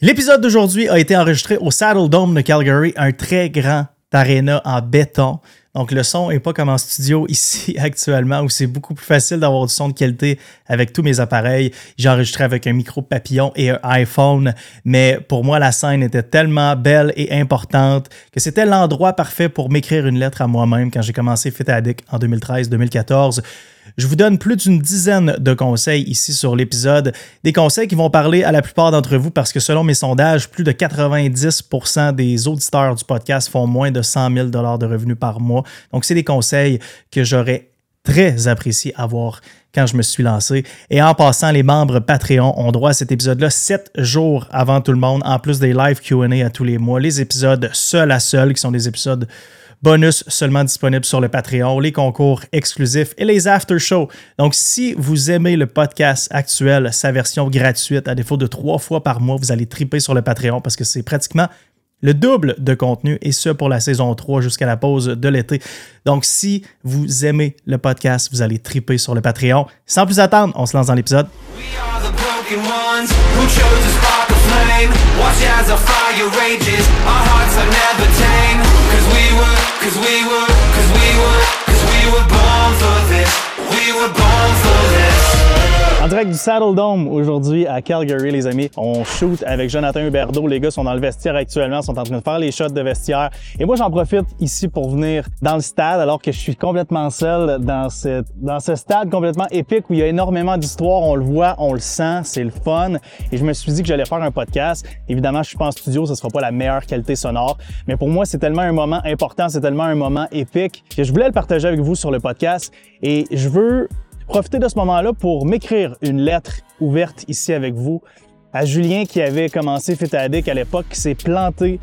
L'épisode d'aujourd'hui a été enregistré au Saddle Dome de Calgary, un très grand aréna en béton. Donc le son n'est pas comme en studio ici actuellement où c'est beaucoup plus facile d'avoir du son de qualité avec tous mes appareils. J'ai enregistré avec un micro papillon et un iPhone, mais pour moi la scène était tellement belle et importante que c'était l'endroit parfait pour m'écrire une lettre à moi-même quand j'ai commencé Fit en 2013-2014. Je vous donne plus d'une dizaine de conseils ici sur l'épisode, des conseils qui vont parler à la plupart d'entre vous parce que selon mes sondages, plus de 90% des auditeurs du podcast font moins de 100 000 de revenus par mois. Donc, c'est des conseils que j'aurais très apprécié avoir quand je me suis lancé. Et en passant, les membres Patreon ont droit à cet épisode-là sept jours avant tout le monde, en plus des live QA à tous les mois, les épisodes seul à seul, qui sont des épisodes bonus seulement disponibles sur le Patreon, les concours exclusifs et les after shows. Donc, si vous aimez le podcast actuel, sa version gratuite, à défaut de trois fois par mois, vous allez triper sur le Patreon parce que c'est pratiquement le double de contenu et ce pour la saison 3 jusqu'à la pause de l'été. Donc, si vous aimez le podcast, vous allez triper sur le Patreon. Sans plus attendre, on se lance dans l'épisode. broken ones Who chose to spark a flame. Watch as our fire rages. Our hearts are never tame. Cause we were, cause we were, cause we were Cause we were born for this. We were born for this. En direct du Saddle Dome aujourd'hui à Calgary, les amis. On shoot avec Jonathan Huberdeau. Les gars sont dans le vestiaire actuellement, sont en train de faire les shots de vestiaire. Et moi, j'en profite ici pour venir dans le stade alors que je suis complètement seul dans, cette, dans ce stade complètement épique où il y a énormément d'histoires. On le voit, on le sent, c'est le fun. Et je me suis dit que j'allais faire un podcast. Évidemment, je suis pas en studio, ce sera pas la meilleure qualité sonore. Mais pour moi, c'est tellement un moment important, c'est tellement un moment épique que je voulais le partager avec vous sur le podcast. Et je veux profiter de ce moment-là pour m'écrire une lettre ouverte ici avec vous à Julien qui avait commencé Fitadic à l'époque, qui s'est planté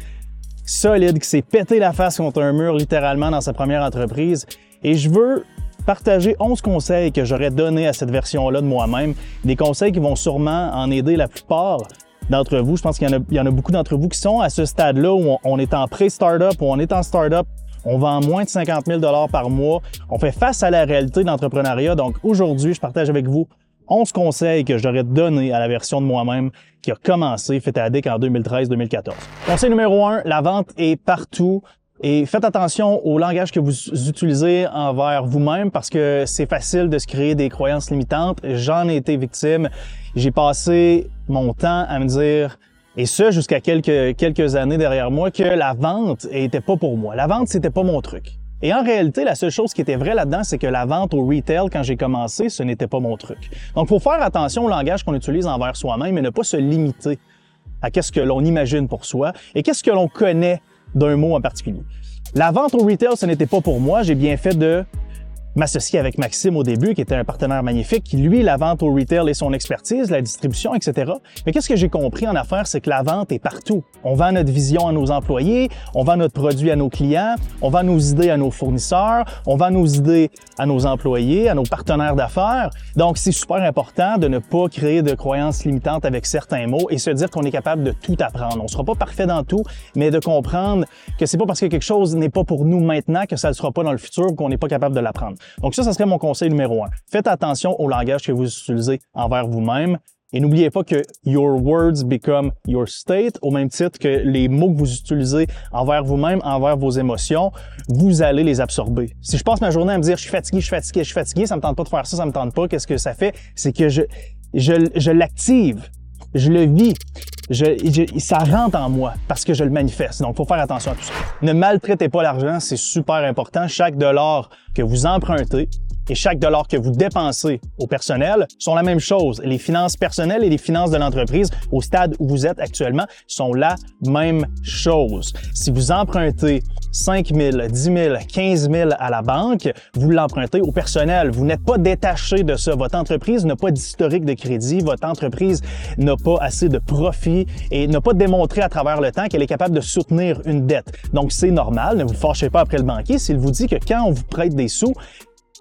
solide, qui s'est pété la face contre un mur littéralement dans sa première entreprise. Et je veux partager 11 conseils que j'aurais donnés à cette version-là de moi-même, des conseils qui vont sûrement en aider la plupart d'entre vous. Je pense qu'il y, en a beaucoup d'entre vous qui sont à ce stade-là où on, on est en pré-startup, où on est en startup, on vend moins de 50 000 par mois. On fait face à la réalité d'entrepreneuriat. Donc aujourd'hui, je partage avec vous 11 conseils que j'aurais donnés à la version de moi-même qui a commencé Fait Addict en 2013-2014. Conseil numéro 1, la vente est partout. Et faites attention au langage que vous utilisez envers vous-même parce que c'est facile de se créer des croyances limitantes. J'en ai été victime. J'ai passé mon temps à me dire et ce, jusqu'à quelques, années derrière moi, que la vente était pas pour moi. La vente, c'était pas mon truc. Et en réalité, la seule chose qui était vraie là-dedans, c'est que la vente au retail, quand j'ai commencé, ce n'était pas mon truc. Donc, faut faire attention au langage qu'on utilise envers soi-même et ne pas se limiter à qu'est-ce que l'on imagine pour soi et qu'est-ce que l'on connaît d'un mot en particulier. La vente au retail, ce n'était pas pour moi. J'ai bien fait de m'associer avec Maxime au début, qui était un partenaire magnifique, qui lui, la vente au retail et son expertise, la distribution, etc. Mais qu'est-ce que j'ai compris en affaires, c'est que la vente est partout. On vend notre vision à nos employés, on vend notre produit à nos clients, on vend nos idées à nos fournisseurs, on vend nos idées à nos employés, à nos partenaires d'affaires. Donc, c'est super important de ne pas créer de croyances limitantes avec certains mots et se dire qu'on est capable de tout apprendre. On sera pas parfait dans tout, mais de comprendre que c'est pas parce que quelque chose n'est pas pour nous maintenant que ça ne sera pas dans le futur qu'on n'est pas capable de l'apprendre. Donc ça, ça serait mon conseil numéro un. Faites attention au langage que vous utilisez envers vous-même. Et n'oubliez pas que your words become your state, au même titre que les mots que vous utilisez envers vous-même, envers vos émotions, vous allez les absorber. Si je passe ma journée à me dire je suis fatigué, je suis fatigué, je suis fatigué, ça me tente pas de faire ça, ça me tente pas, qu'est-ce que ça fait? C'est que je, je, je l'active, je le vis, je, ça rentre en moi parce que je le manifeste. Donc, faut faire attention à tout ça. Ne maltraitez pas l'argent, c'est super important. Chaque dollar que vous empruntez, et chaque dollar que vous dépensez au personnel sont la même chose. Les finances personnelles et les finances de l'entreprise au stade où vous êtes actuellement sont la même chose. Si vous empruntez 5 000, 10 000, 15 000 à la banque, vous l'empruntez au personnel. Vous n'êtes pas détaché de ça. Votre entreprise n'a pas d'historique de crédit. Votre entreprise n'a pas assez de profit et n'a pas démontré à travers le temps qu'elle est capable de soutenir une dette. Donc, c'est normal. Ne vous fâchez pas après le banquier s'il vous dit que quand on vous prête des sous,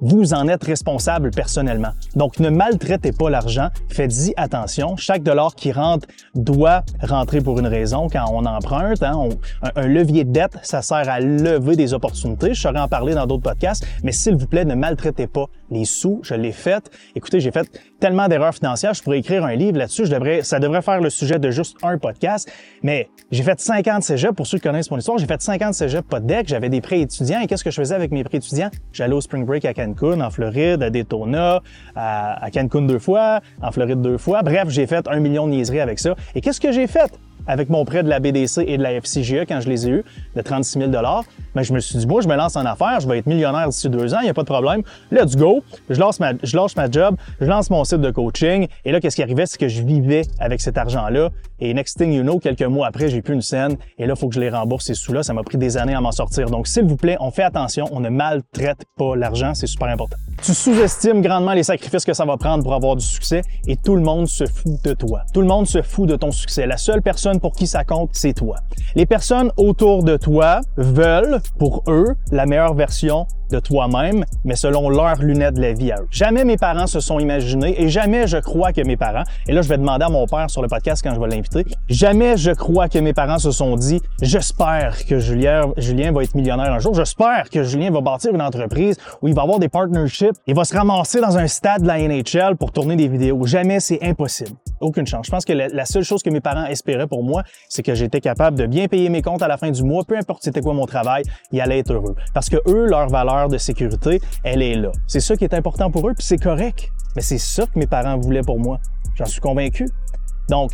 vous en êtes responsable personnellement. Donc, ne maltraitez pas l'argent. Faites-y attention. Chaque dollar qui rentre doit rentrer pour une raison. Quand on emprunte, hein, un, levier de dette, ça sert à lever des opportunités. Je saurais en parler dans d'autres podcasts. Mais s'il vous plaît, ne maltraitez pas les sous. Je l'ai fait. Écoutez, j'ai fait tellement d'erreurs financières, je pourrais écrire un livre là-dessus. Ça devrait faire le sujet de juste un podcast. Mais j'ai fait 50 cégep, pour ceux qui connaissent mon histoire, j'ai fait 50 cégep pas de deck, j'avais des prêts étudiants. Et qu'est-ce que je faisais avec mes prêts étudiants? J'allais au Spring Break à Cancun, en Floride, à Daytona, à Cancun deux fois, en Floride deux fois. Bref, j'ai fait un million de niaiseries avec ça. Et qu'est-ce que j'ai fait? Avec mon prêt de la BDC et de la FCGE quand je les ai eus, de 36 000 mais je me suis dit, moi, je me lance en affaires, je vais être millionnaire d'ici deux ans, il n'y a pas de problème. Let's go. Je lance, ma, je lâche ma job, je lance mon site de coaching. Et là, qu'est-ce qui arrivait? C'est que je vivais avec cet argent-là. Et next thing you know, quelques mois après, j'ai plus une scène. Et là, il faut que je les rembourse ces sous-là. Ça m'a pris des années à m'en sortir. Donc, s'il vous plaît, on fait attention. On ne maltraite pas l'argent. C'est super important. Tu sous-estimes grandement les sacrifices que ça va prendre pour avoir du succès et tout le monde se fout de toi. Tout le monde se fout de ton succès. La seule personne pour qui ça compte, c'est toi. Les personnes autour de toi veulent, pour eux, la meilleure version de toi-même, mais selon leurs lunettes de la vie à eux. Jamais mes parents se sont imaginés et jamais je crois que mes parents, et là je vais demander à mon père sur le podcast quand je vais l'inviter, jamais je crois que mes parents se sont dit j'espère que Julien, Julien va être millionnaire un jour, j'espère que Julien va bâtir une entreprise où il va avoir des partnerships, il va se ramasser dans un stade de la NHL pour tourner des vidéos. Jamais c'est impossible. Aucune chance. Je pense que la, seule chose que mes parents espéraient pour moi, c'est que j'étais capable de bien payer mes comptes à la fin du mois, peu importe c'était quoi mon travail, il allait être heureux. Parce que eux, leur valeur de sécurité, elle est là. C'est ça qui est important pour eux, puis c'est correct. Mais c'est ça que mes parents voulaient pour moi. J'en suis convaincu. Donc,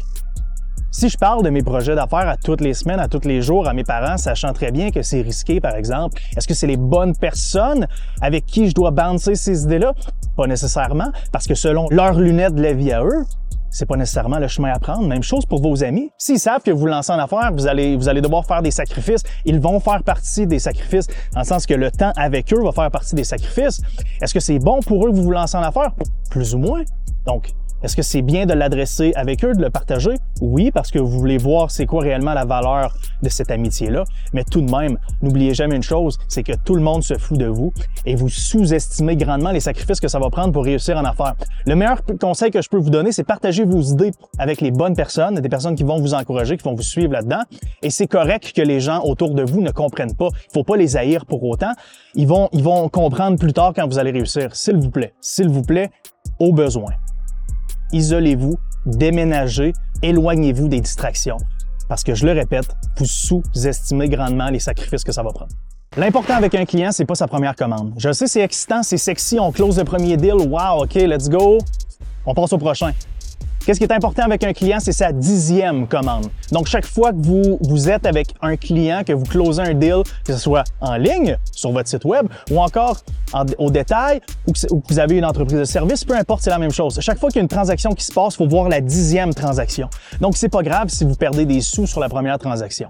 si je parle de mes projets d'affaires à toutes les semaines, à tous les jours à mes parents, sachant très bien que c'est risqué, par exemple, est-ce que c'est les bonnes personnes avec qui je dois bouncer ces idées-là? Pas nécessairement, parce que selon leurs lunettes de la vie à eux, c'est pas nécessairement le chemin à prendre. Même chose pour vos amis. S'ils savent que vous lancez en affaires, vous allez, vous allez devoir faire des sacrifices. Ils vont faire partie des sacrifices, dans le sens que le temps avec eux va faire partie des sacrifices. Est-ce que c'est bon pour eux que vous vous lancez en affaires? Plus ou moins. Donc, est-ce que c'est bien de l'adresser avec eux, de le partager? Oui, parce que vous voulez voir c'est quoi réellement la valeur de cette amitié-là. Mais tout de même, n'oubliez jamais une chose, c'est que tout le monde se fout de vous et vous sous-estimez grandement les sacrifices que ça va prendre pour réussir en affaires. Le meilleur conseil que je peux vous donner, c'est partager vos idées avec les bonnes personnes, des personnes qui vont vous encourager, qui vont vous suivre là-dedans. Et c'est correct que les gens autour de vous ne comprennent pas. Il faut pas les haïr pour autant. Ils vont, ils vont comprendre plus tard quand vous allez réussir. S'il vous plaît. S'il vous plaît, au besoin isolez-vous, déménagez, éloignez-vous des distractions. Parce que je le répète, vous sous-estimez grandement les sacrifices que ça va prendre. L'important avec un client, c'est pas sa première commande. Je sais, c'est excitant, c'est sexy, on close le premier deal, wow, ok, let's go. On passe au prochain. Qu'est-ce qui est important avec un client, c'est sa dixième commande. Donc, chaque fois que vous, êtes avec un client, que vous closez un deal, que ce soit en ligne, sur votre site web, ou encore au détail, ou que, ou que, vous avez une entreprise de service, peu importe, c'est la même chose. Chaque fois qu'il y a une transaction qui se passe, il faut voir la dixième transaction. Donc, c'est pas grave si vous perdez des sous sur la première transaction.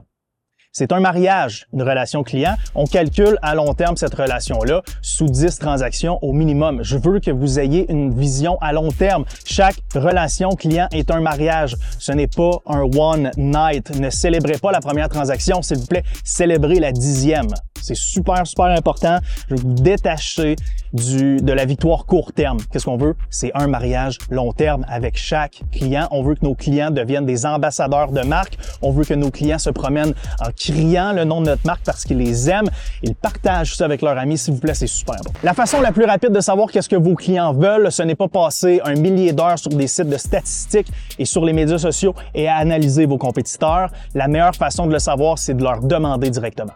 C'est un mariage, une relation client. On calcule à long terme cette relation-là sous 10 transactions au minimum. Je veux que vous ayez une vision à long terme. Chaque relation client est un mariage. Ce n'est pas un one night. Ne célébrez pas la première transaction, s'il vous plaît. Célébrez la dixième. C'est super, super important. Je veux vous détacher de la victoire court terme. Qu'est-ce qu'on veut? C'est un mariage long terme avec chaque client. On veut que nos clients deviennent des ambassadeurs de marque. On veut que nos clients se promènent en criant le nom de notre marque parce qu'ils les aiment. Ils partagent ça avec leurs amis. S'il vous plaît, c'est super bon. La façon la plus rapide de savoir qu'est-ce que vos clients veulent, ce n'est pas passer un millier d'heures sur des sites de statistiques et sur les médias sociaux et analyser vos compétiteurs. La meilleure façon de le savoir, c'est de leur demander directement.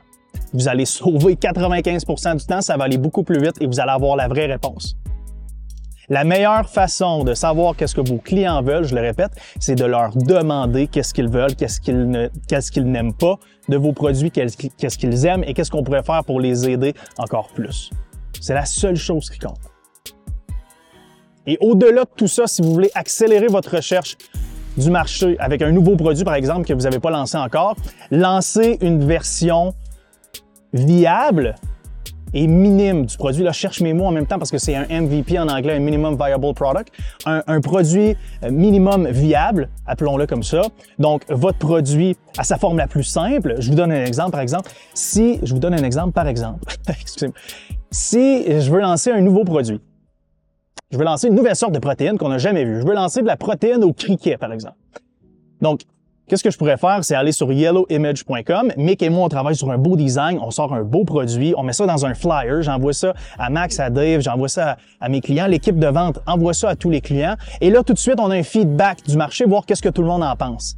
Vous allez sauver 95% du temps, ça va aller beaucoup plus vite et vous allez avoir la vraie réponse. La meilleure façon de savoir qu'est-ce que vos clients veulent, je le répète, c'est de leur demander qu'est-ce qu'ils veulent, qu'est-ce qu'ils n'aiment pas de vos produits, qu'est-ce qu'ils aiment et qu'est-ce qu'on pourrait faire pour les aider encore plus. C'est la seule chose qui compte. Et au-delà de tout ça, si vous voulez accélérer votre recherche du marché avec un nouveau produit, par exemple, que vous n'avez pas lancé encore, lancez une version viable et minime du produit. Là, je cherche mes mots en même temps parce que c'est un MVP en anglais, un Minimum Viable Product. Un, produit euh, minimum viable, appelons-le comme ça. Donc, votre produit à sa forme la plus simple. Je vous donne un exemple, par exemple. Si, je vous donne un exemple, par exemple. Excusez-moi. Si je veux lancer un nouveau produit, je veux lancer une nouvelle sorte de protéine qu'on n'a jamais vue. Je veux lancer de la protéine au criquet, par exemple. Donc, Qu'est-ce que je pourrais faire? C'est aller sur yellowimage.com. Mick et moi, on travaille sur un beau design, on sort un beau produit, on met ça dans un flyer, j'envoie ça à Max, à Dave, j'envoie ça à, mes clients. L'équipe de vente envoie ça à tous les clients. Et là, tout de suite, on a un feedback du marché, voir qu'est-ce que tout le monde en pense.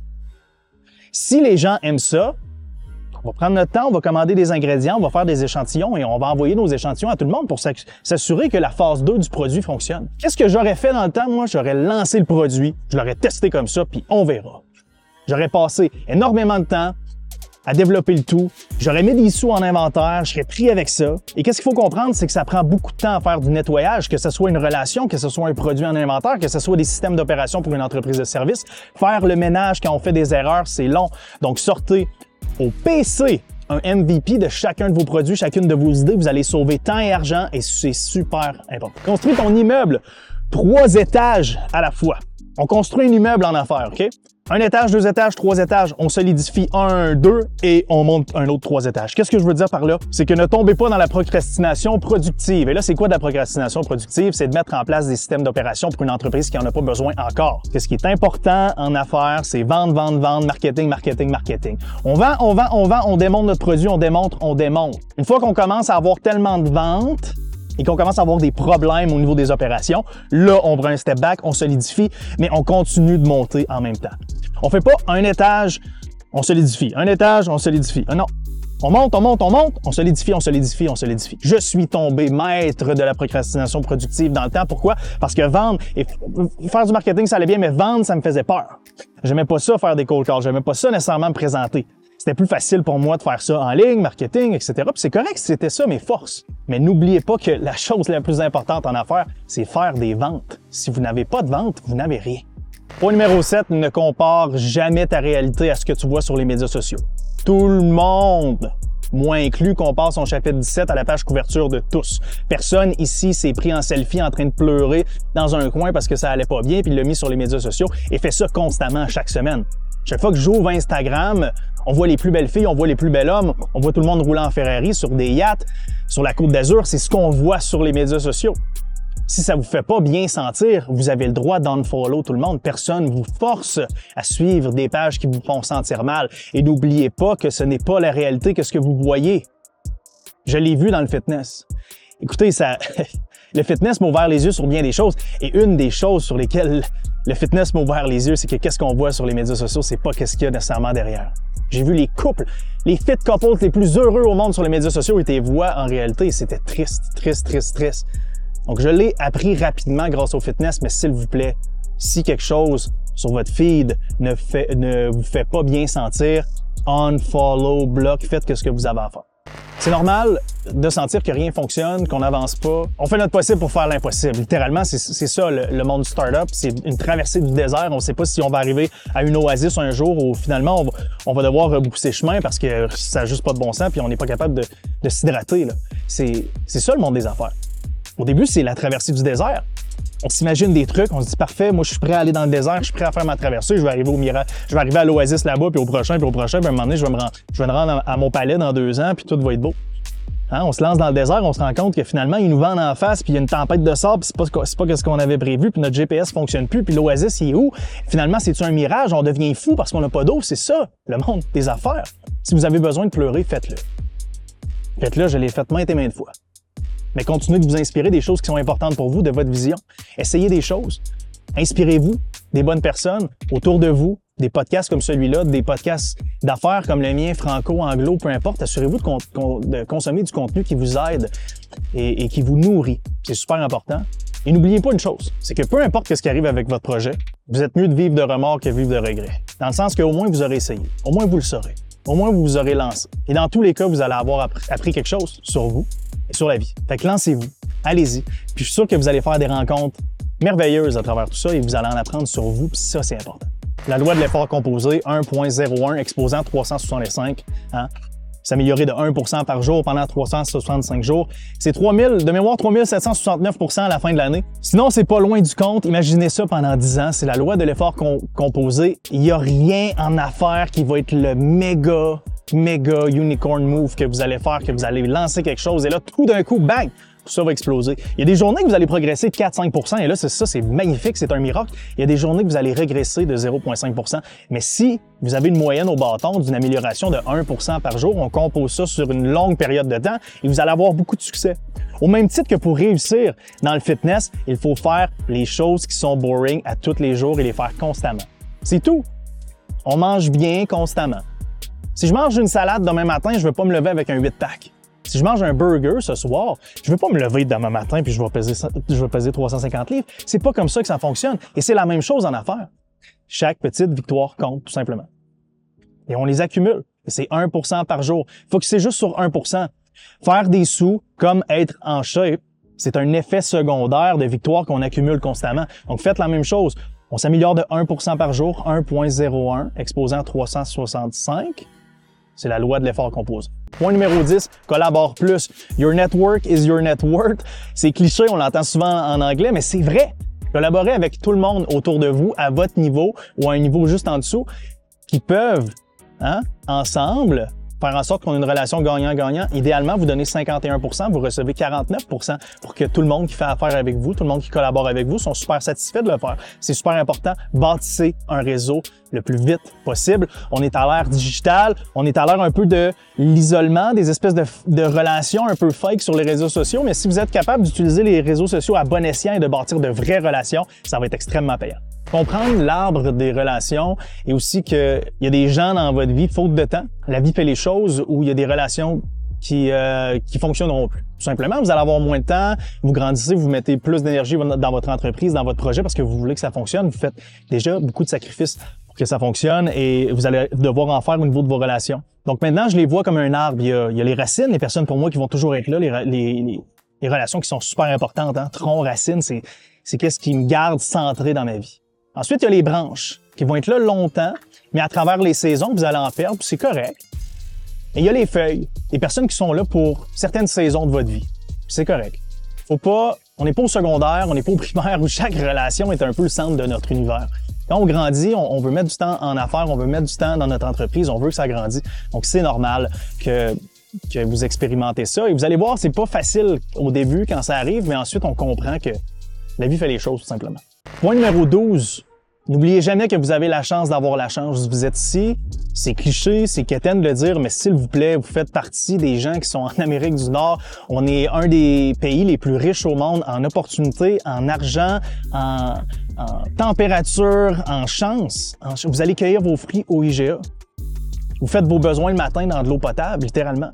Si les gens aiment ça, on va prendre notre temps, on va commander des ingrédients, on va faire des échantillons et on va envoyer nos échantillons à tout le monde pour s'assurer que la phase 2 du produit fonctionne. Qu'est-ce que j'aurais fait dans le temps? Moi, j'aurais lancé le produit, je l'aurais testé comme ça, puis on verra. J'aurais passé énormément de temps à développer le tout. J'aurais mis des sous en inventaire, je pris avec ça. Et qu'est-ce qu'il faut comprendre, c'est que ça prend beaucoup de temps à faire du nettoyage, que ce soit une relation, que ce soit un produit en inventaire, que ce soit des systèmes d'opération pour une entreprise de service. Faire le ménage quand on fait des erreurs, c'est long. Donc sortez au PC un MVP de chacun de vos produits, chacune de vos idées. Vous allez sauver temps et argent et c'est super important. Construis ton immeuble trois étages à la fois. On construit un immeuble en affaires, OK? Un étage, deux étages, trois étages, on solidifie un, deux et on monte un autre trois étages. Qu'est-ce que je veux dire par là? C'est que ne tombez pas dans la procrastination productive. Et là, c'est quoi de la procrastination productive? C'est de mettre en place des systèmes d'opération pour une entreprise qui en a pas besoin encore. Qu'est-ce qui est important en affaires? C'est vendre, vendre, vendre, marketing, marketing, marketing. On vend, on vend, on vend, on démonte notre produit, on démontre, on démontre. Une fois qu'on commence à avoir tellement de ventes, et qu'on commence à avoir des problèmes au niveau des opérations, là, on prend un step back, on solidifie, mais on continue de monter en même temps. On fait pas un étage, on solidifie. Un étage, on solidifie. Ah non. On monte, on monte, on monte, on solidifie, on solidifie, on solidifie. Je suis tombé maître de la procrastination productive dans le temps. Pourquoi? Parce que vendre et faire du marketing, ça allait bien, mais vendre, ça me faisait peur. J'aimais pas ça faire des cold calls. J'aimais pas ça nécessairement me présenter. C'était plus facile pour moi de faire ça en ligne, marketing, etc. Puis c'est correct, c'était ça mes forces. Mais n'oubliez pas que la chose la plus importante en affaires, c'est faire des ventes. Si vous n'avez pas de vente, vous n'avez rien. Point numéro 7, ne compare jamais ta réalité à ce que tu vois sur les médias sociaux. Tout le monde moi inclus, compare son chapitre 17 à la page couverture de tous. Personne ici s'est pris en selfie en train de pleurer dans un coin parce que ça allait pas bien, puis l'a mis sur les médias sociaux et fait ça constamment chaque semaine. Chaque fois que j'ouvre Instagram, on voit les plus belles filles, on voit les plus bels hommes, on voit tout le monde rouler en Ferrari sur des yachts, sur la côte d'Azur. C'est ce qu'on voit sur les médias sociaux. Si ça vous fait pas bien sentir, vous avez le droit d'unfollow tout le monde. Personne vous force à suivre des pages qui vous font sentir mal. Et n'oubliez pas que ce n'est pas la réalité que ce que vous voyez. Je l'ai vu dans le fitness. Écoutez, ça, le fitness m'a ouvert les yeux sur bien des choses. Et une des choses sur lesquelles le fitness m'a ouvert les yeux, c'est que qu'est-ce qu'on voit sur les médias sociaux, c'est pas qu'est-ce qu'il y a nécessairement derrière. J'ai vu les couples, les fit couples les plus heureux au monde sur les médias sociaux et tes voix en réalité, c'était triste, triste, triste, triste. Donc je l'ai appris rapidement grâce au fitness, mais s'il vous plaît, si quelque chose sur votre feed ne, fait, ne vous fait pas bien sentir, unfollow, block, faites ce que vous avez à faire. C'est normal de sentir que rien fonctionne, qu'on n'avance pas. On fait notre possible pour faire l'impossible. Littéralement, c'est ça le, monde du startup. C'est une traversée du désert. On ne sait pas si on va arriver à une oasis un jour ou finalement on va, devoir rebousser chemin parce que ça n'a juste pas de bon sens puis on n'est pas capable de, de s'hydrater. C'est ça le monde des affaires. Au début, c'est la traversée du désert on s'imagine des trucs, on se dit parfait, moi je suis prêt à aller dans le désert, je suis prêt à faire ma traversée, je vais arriver au mirage, je vais arriver à l'oasis là-bas, puis au prochain, puis au prochain, à un moment donné, je vais me rendre, à mon palais dans deux ans, puis tout va être beau. Hein, on se lance dans le désert, on se rend compte que finalement, ils nous vendent en face, puis il y a une tempête de sable, puis c'est pas, c'est pas ce qu'on avait prévu, puis notre GPS fonctionne plus, puis l'oasis, il est où? Finalement, c'est-tu un mirage? On devient fou parce qu'on n'a pas d'eau, c'est ça, le monde des affaires. Si vous avez besoin de pleurer, faites-le. Faites-le, je l'ai fait maintes et maintes fois mais continuez de vous inspirer des choses qui sont importantes pour vous, de votre vision. Essayez des choses. Inspirez-vous des bonnes personnes autour de vous, des podcasts comme celui-là, des podcasts d'affaires comme le mien, franco, anglo, peu importe. Assurez-vous de, consommer du contenu qui vous aide et, qui vous nourrit. C'est super important. Et n'oubliez pas une chose, c'est que peu importe ce qui arrive avec votre projet, vous êtes mieux de vivre de remords que de vivre de regrets. Dans le sens qu'au moins vous aurez essayé, au moins vous le saurez, au moins vous vous aurez lancé. Et dans tous les cas, vous allez avoir appris quelque chose sur vous, et sur la vie. Fait que lancez-vous, allez-y. Puis je suis sûr que vous allez faire des rencontres merveilleuses à travers tout ça et vous allez en apprendre sur vous, puis ça, c'est important. La loi de l'effort composé 1.01 exposant 365, hein, s'améliorer de 1% par jour pendant 365 jours. C'est 3000, de mémoire 3769% à la fin de l'année. Sinon, c'est pas loin du compte. Imaginez ça pendant 10 ans. C'est la loi de l'effort composé. Il n'y a rien en affaires qui va être le méga méga unicorn move que vous allez faire, que vous allez lancer quelque chose et là, tout d'un coup, bang, tout ça va exploser. Il y a des journées que vous allez progresser de 4-5% et là, c'est ça, c'est magnifique, c'est un miracle. Il y a des journées que vous allez régresser de 0,5% Mais si vous avez une moyenne au bâton d'une amélioration de 1% par jour, on compose ça sur une longue période de temps et vous allez avoir beaucoup de succès. Au même titre que pour réussir dans le fitness, il faut faire les choses qui sont boring à tous les jours et les faire constamment. C'est tout. On mange bien constamment. Si je mange une salade demain matin, je ne vais pas me lever avec un 8-pack. Si je mange un burger ce soir, je ne vais pas me lever demain matin puis je vais peser, je vais peser 350 livres. C'est pas comme ça que ça fonctionne. Et c'est la même chose en affaires. Chaque petite victoire compte, tout simplement. Et on les accumule. C'est 1% par jour. Faut que c'est juste sur 1% Faire des sous, comme être en shape, c'est un effet secondaire de victoire qu'on accumule constamment. Donc faites la même chose. On s'améliore de 1% par jour, 1.01, exposant 365. C'est la loi de l'effort composé. Point numéro 10, collabore plus. Your network is your net worth. C'est cliché, on l'entend souvent en anglais, mais c'est vrai. Collaborez avec tout le monde autour de vous, à votre niveau ou à un niveau juste en dessous, qui peuvent, hein, ensemble, faire en sorte qu'on ait une relation gagnant-gagnant. Idéalement, vous donnez 51% vous recevez 49% pour que tout le monde qui fait affaire avec vous, tout le monde qui collabore avec vous, sont super satisfaits de le faire. C'est super important. Bâtissez un réseau le plus vite possible. On est à l'ère digitale, on est à l'ère un peu de l'isolement, des espèces de, de, relations un peu fake sur les réseaux sociaux, mais si vous êtes capable d'utiliser les réseaux sociaux à bon escient et de bâtir de vraies relations, ça va être extrêmement payant comprendre l'arbre des relations et aussi qu'il y a des gens dans votre vie, faute de temps, la vie fait les choses où il y a des relations qui euh, qui fonctionneront plus. Tout simplement, vous allez avoir moins de temps, vous grandissez, vous mettez plus d'énergie dans votre entreprise, dans votre projet parce que vous voulez que ça fonctionne. Vous faites déjà beaucoup de sacrifices pour que ça fonctionne et vous allez devoir en faire au niveau de vos relations. Donc maintenant, je les vois comme un arbre. Il y a, y a les racines, les personnes pour moi qui vont toujours être là, les, les, les relations qui sont super importantes. Hein. Tronc, racine, c'est c'est qu'est-ce qui me garde centré dans ma vie. Ensuite, il y a les branches qui vont être là longtemps, mais à travers les saisons, vous allez en perdre, c'est correct. Et il y a les feuilles, les personnes qui sont là pour certaines saisons de votre vie. C'est correct. Faut pas, on n'est pas au secondaire, on n'est pas au primaire où chaque relation est un peu le centre de notre univers. Quand on grandit, on, veut mettre du temps en affaires, on veut mettre du temps dans notre entreprise, on veut que ça grandisse. Donc c'est normal que que vous expérimentez ça. Et vous allez voir, c'est pas facile au début quand ça arrive, mais ensuite on comprend que la vie fait les choses tout simplement. Point numéro 12. N'oubliez jamais que vous avez la chance d'avoir la chance. Vous êtes ici, c'est cliché, c'est quétaine de le dire, mais s'il vous plaît, vous faites partie des gens qui sont en Amérique du Nord. On est un des pays les plus riches au monde en opportunités, en argent, en, température, en chance. vous allez cueillir vos fruits au IGA. Vous faites vos besoins le matin dans de l'eau potable, littéralement.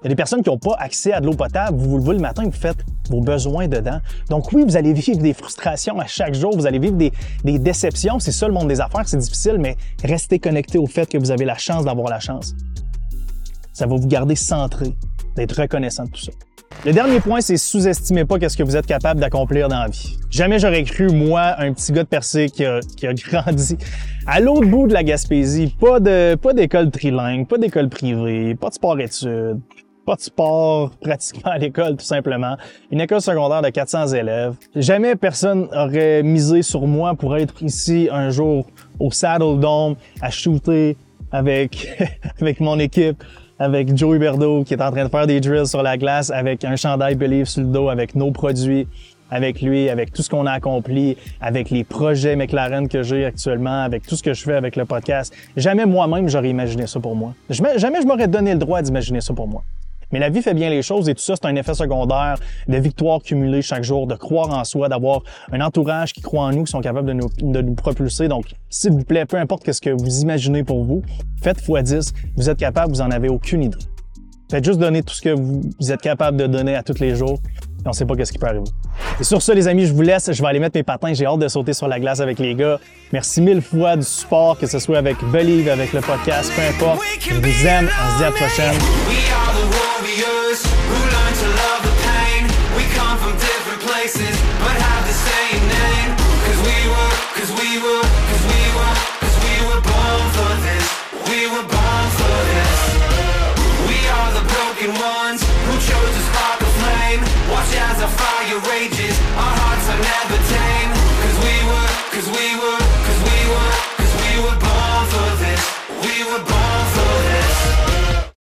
Il y a des personnes qui n'ont pas accès à de l'eau potable. Vous vous levez le matin, vous faites vos besoins dedans. Donc oui, vous allez vivre des frustrations à chaque jour, vous allez vivre des, déceptions. C'est ça le monde des affaires, c'est difficile, mais restez connecté au fait que vous avez la chance d'avoir la chance. Ça va vous garder centré, d'être reconnaissant de tout ça. Le dernier point, c'est sous-estimez pas qu'est-ce que vous êtes capable d'accomplir dans la vie. Jamais j'aurais cru, moi, un petit gars de Percé qui a, grandi à l'autre bout de la Gaspésie, pas pas d'école trilingue, pas d'école privée, pas de sport-études, pas de sport pratiquement à l'école, tout simplement. Une école secondaire de 400 élèves. Jamais personne aurait misé sur moi pour être ici un jour au Saddle Dome à shooter avec, avec mon équipe, avec Joe Huberdeau qui est en train de faire des drills sur la glace avec un chandail Believe sur le dos, avec nos produits, avec lui, avec tout ce qu'on a accompli, avec les projets McLaren que j'ai actuellement, avec tout ce que je fais avec le podcast. Jamais moi-même j'aurais imaginé ça pour moi. Jamais je m'aurais donné le droit d'imaginer ça pour moi. Mais la vie fait bien les choses et tout ça, c'est un effet secondaire de victoires cumulées chaque jour, de croire en soi, d'avoir un entourage qui croit en nous, qui sont capables de nous, propulser. Donc, s'il vous plaît, peu importe ce que vous imaginez pour vous, faites x10. Vous êtes capable, vous en avez aucune idée. Faites juste donner tout ce que vous, êtes capable de donner à tous les jours. Et on sait pas qu'est-ce qui peut arriver. Et sur ce, les amis, je vous laisse. Je vais aller mettre mes patins. J'ai hâte de sauter sur la glace avec les gars. Merci mille fois du support, que ce soit avec Believe, avec le podcast, peu importe. Je vous aime. On se dit à la prochaine. obvious. Who to love the pain? We come from different places But have the same name. Cause we were, cause we were, cause we were Cause we were born for this. We were born for this. We are the broken ones Who chose to spark a flame. Watch as the fire rages